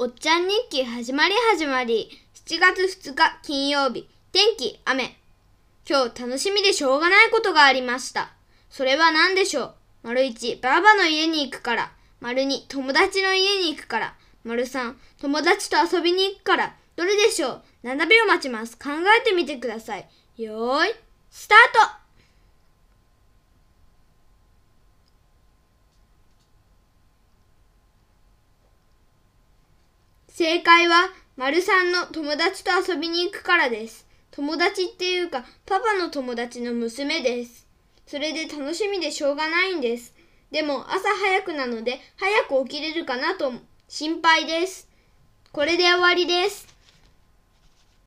おっちゃん日記始まり始まり。7月2日金曜日。天気、雨。今日楽しみでしょうがないことがありました。それは何でしょう？丸1、ばあばの家に行くから。丸2、友達の家に行くから。丸3、友達と遊びに行くから。どれでしょう ?7 秒待ちます。考えてみてください。よーい、スタート正解は、丸さんの友達と遊びに行くからです。友達っていうか、パパの友達の娘です。それで楽しみでしょうがないんです。でも朝早くなので早く起きれるかなと心配です。これで終わりです。